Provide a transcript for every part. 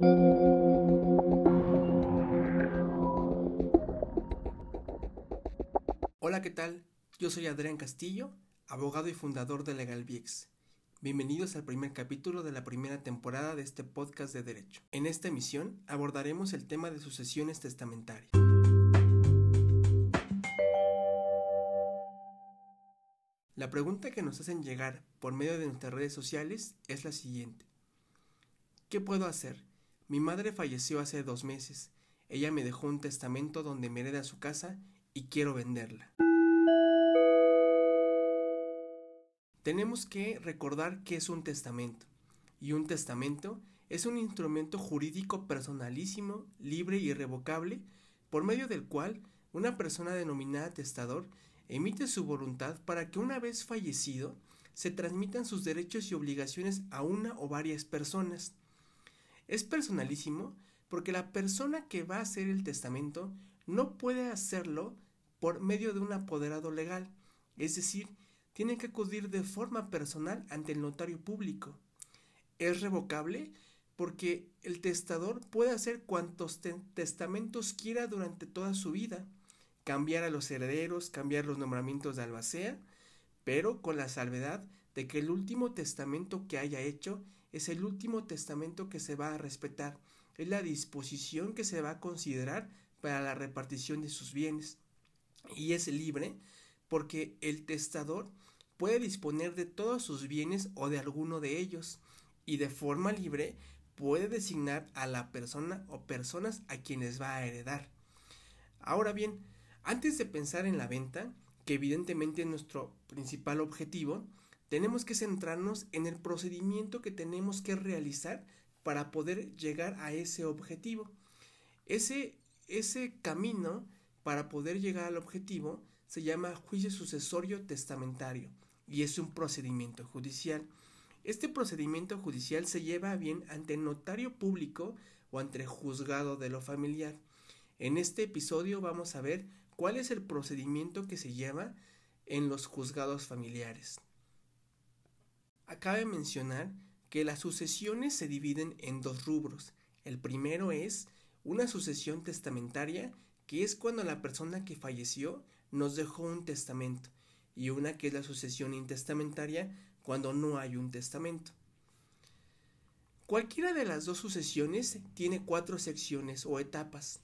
Hola, ¿qué tal? Yo soy Adrián Castillo, abogado y fundador de LegalViex. Bienvenidos al primer capítulo de la primera temporada de este podcast de Derecho. En esta emisión abordaremos el tema de sucesiones testamentarias. La pregunta que nos hacen llegar por medio de nuestras redes sociales es la siguiente. ¿Qué puedo hacer? Mi madre falleció hace dos meses. Ella me dejó un testamento donde me hereda su casa y quiero venderla. Tenemos que recordar qué es un testamento. Y un testamento es un instrumento jurídico personalísimo, libre y irrevocable, por medio del cual una persona denominada testador emite su voluntad para que una vez fallecido se transmitan sus derechos y obligaciones a una o varias personas. Es personalísimo porque la persona que va a hacer el testamento no puede hacerlo por medio de un apoderado legal, es decir, tiene que acudir de forma personal ante el notario público. Es revocable porque el testador puede hacer cuantos testamentos quiera durante toda su vida cambiar a los herederos, cambiar los nombramientos de albacea, pero con la salvedad de que el último testamento que haya hecho es el último testamento que se va a respetar, es la disposición que se va a considerar para la repartición de sus bienes. Y es libre porque el testador puede disponer de todos sus bienes o de alguno de ellos, y de forma libre puede designar a la persona o personas a quienes va a heredar. Ahora bien, antes de pensar en la venta, que evidentemente es nuestro principal objetivo, tenemos que centrarnos en el procedimiento que tenemos que realizar para poder llegar a ese objetivo. Ese, ese camino para poder llegar al objetivo se llama juicio sucesorio testamentario y es un procedimiento judicial. Este procedimiento judicial se lleva bien ante notario público o ante juzgado de lo familiar. En este episodio vamos a ver cuál es el procedimiento que se lleva en los juzgados familiares. Acabe mencionar que las sucesiones se dividen en dos rubros. El primero es una sucesión testamentaria, que es cuando la persona que falleció nos dejó un testamento, y una que es la sucesión intestamentaria, cuando no hay un testamento. Cualquiera de las dos sucesiones tiene cuatro secciones o etapas.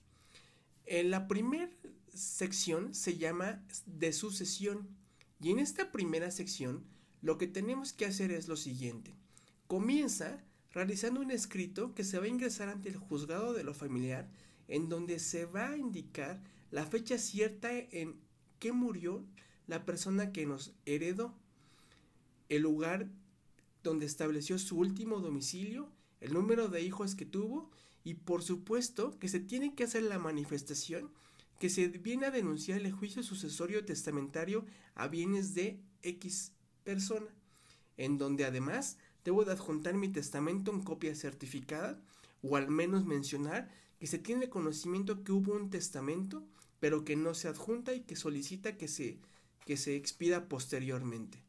En la primera sección se llama de sucesión y en esta primera sección lo que tenemos que hacer es lo siguiente. Comienza realizando un escrito que se va a ingresar ante el juzgado de lo familiar en donde se va a indicar la fecha cierta en que murió la persona que nos heredó, el lugar donde estableció su último domicilio, el número de hijos que tuvo y por supuesto que se tiene que hacer la manifestación que se viene a denunciar el juicio sucesorio testamentario a bienes de X persona, en donde además debo de adjuntar mi testamento en copia certificada o al menos mencionar que se tiene conocimiento que hubo un testamento, pero que no se adjunta y que solicita que se, que se expida posteriormente.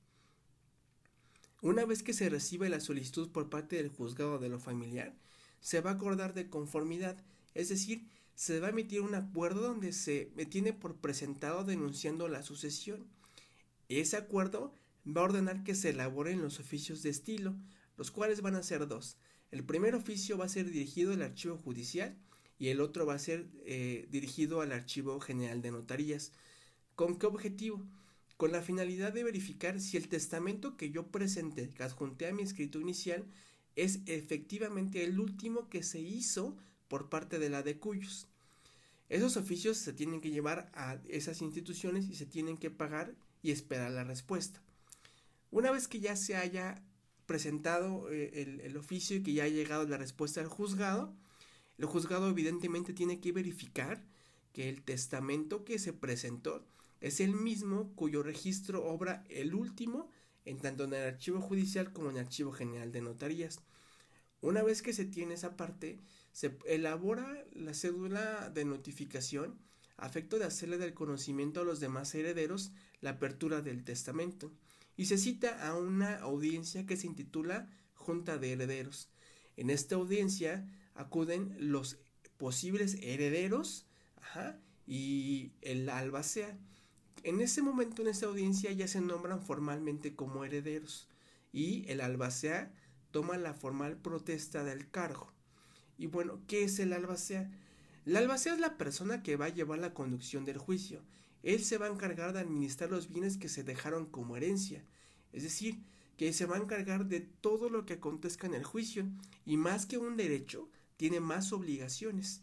Una vez que se recibe la solicitud por parte del juzgado de lo familiar, se va a acordar de conformidad, es decir, se va a emitir un acuerdo donde se me tiene por presentado denunciando la sucesión. Ese acuerdo va a ordenar que se elaboren los oficios de estilo, los cuales van a ser dos. El primer oficio va a ser dirigido al archivo judicial y el otro va a ser eh, dirigido al archivo general de notarías. ¿Con qué objetivo? Con la finalidad de verificar si el testamento que yo presente, que adjunté a mi escrito inicial, es efectivamente el último que se hizo por parte de la de Cuyos. Esos oficios se tienen que llevar a esas instituciones y se tienen que pagar y esperar la respuesta. Una vez que ya se haya presentado eh, el, oficio y que ya ha llegado la respuesta al juzgado, el juzgado evidentemente tiene que verificar que el testamento que se presentó es el mismo cuyo registro obra el último en tanto en el archivo judicial como en el archivo general de notarías. Una vez que se tiene esa parte, se elabora la cédula de notificación a efecto de hacerle del conocimiento a los demás herederos la apertura del testamento y se cita a una audiencia que se intitula Junta de Herederos. En esta audiencia acuden los posibles herederos y el albacea. En ese momento, en esa audiencia, ya se nombran formalmente como herederos y el albacea toma la formal protesta del cargo. Y bueno, ¿qué es el albacea? El albacea es la persona que va a llevar la conducción del juicio. Él se va a encargar de administrar los bienes que se dejaron como herencia. Es decir, que se va a encargar de todo lo que acontezca en el juicio. Y más que un derecho, tiene más obligaciones.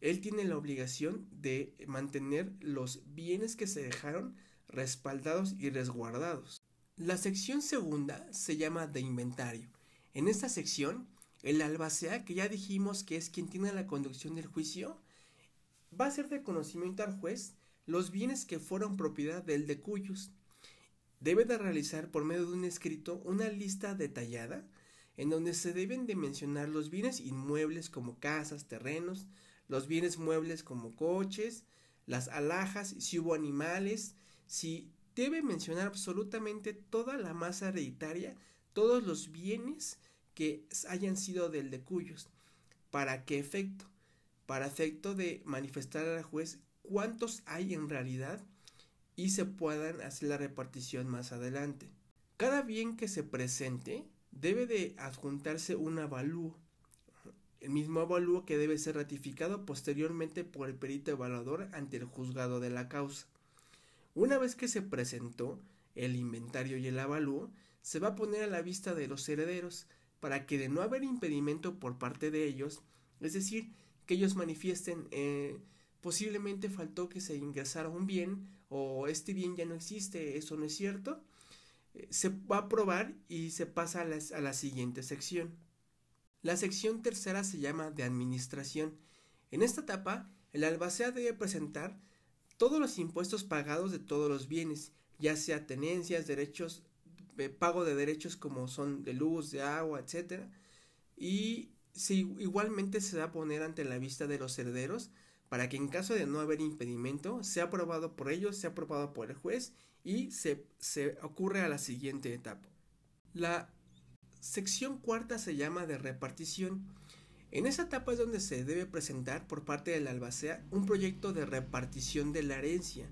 Él tiene la obligación de mantener los bienes que se dejaron respaldados y resguardados. La sección segunda se llama de inventario. En esta sección el albacea, que ya dijimos que es quien tiene la conducción del juicio, va a hacer de conocimiento al juez los bienes que fueron propiedad del de cuyos. Debe de realizar por medio de un escrito una lista detallada en donde se deben de mencionar los bienes inmuebles como casas, terrenos, los bienes muebles como coches, las alhajas, si hubo animales, si debe mencionar absolutamente toda la masa hereditaria, todos los bienes que hayan sido del de cuyos. ¿Para qué efecto? Para efecto de manifestar al juez cuántos hay en realidad y se puedan hacer la repartición más adelante. Cada bien que se presente debe de adjuntarse un avalúo. El mismo avalúo que debe ser ratificado posteriormente por el perito evaluador ante el juzgado de la causa. Una vez que se presentó el inventario y el avalúo, se va a poner a la vista de los herederos, para que de no haber impedimento por parte de ellos, es decir, que ellos manifiesten eh, posiblemente faltó que se ingresara un bien o este bien ya no existe, eso no es cierto, eh, se va a probar y se pasa a la, a la siguiente sección. La sección tercera se llama de administración. En esta etapa, el albacea debe presentar todos los impuestos pagados de todos los bienes, ya sea tenencias, derechos pago de derechos como son de luz, de agua, etcétera. Y si igualmente se va a poner ante la vista de los herederos para que en caso de no haber impedimento sea aprobado por ellos, sea aprobado por el juez y se, se ocurre a la siguiente etapa. La sección cuarta se llama de repartición. En esa etapa es donde se debe presentar por parte del albacea un proyecto de repartición de la herencia,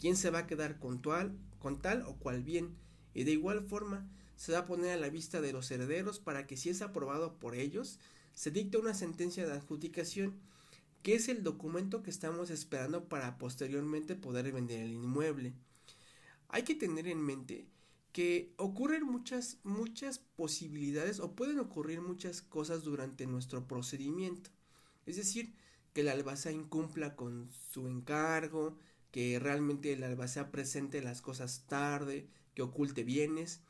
quién se va a quedar con con tal o cual bien, y de igual forma se va a poner a la vista de los herederos para que si es aprobado por ellos, se dicte una sentencia de adjudicación, que es el documento que estamos esperando para posteriormente poder vender el inmueble. Hay que tener en mente que ocurren muchas, muchas posibilidades o pueden ocurrir muchas cosas durante nuestro procedimiento. Es decir, que el albacea incumpla con su encargo, que realmente el albacea presente las cosas tarde, que oculte bienes,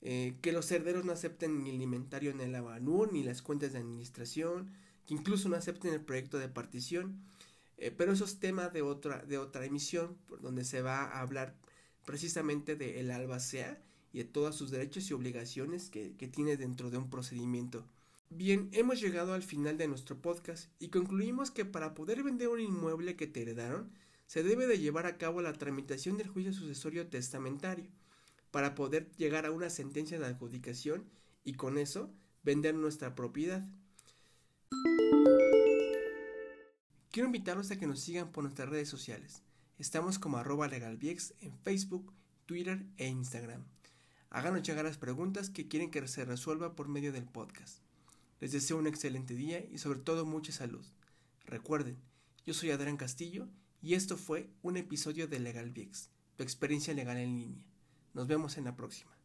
eh, que los herederos no acepten ni el inventario en el avanú ni las cuentas de administración, que incluso no acepten el proyecto de partición. Eh, pero eso es tema de otra, de otra emisión, por donde se va a hablar precisamente del el albacea y de todos sus derechos y obligaciones que, que tiene dentro de un procedimiento. Bien, hemos llegado al final de nuestro podcast y concluimos que para poder vender un inmueble que te heredaron, se debe de llevar a cabo la tramitación del juicio sucesorio testamentario para poder llegar a una sentencia de adjudicación y con eso vender nuestra propiedad. Quiero invitarlos a que nos sigan por nuestras redes sociales. Estamos como arroba legalviex en Facebook, Twitter e Instagram. Háganos llegar las preguntas que quieren que se resuelva por medio del podcast. Les deseo un excelente día y sobre todo mucha salud. Recuerden, yo soy Adrián Castillo y esto fue un episodio de LegalViex, tu experiencia legal en línea. Nos vemos en la próxima.